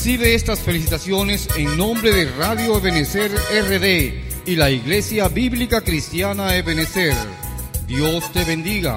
Recibe estas felicitaciones en nombre de Radio Ebenecer RD y la Iglesia Bíblica Cristiana Ebenecer. Dios te bendiga.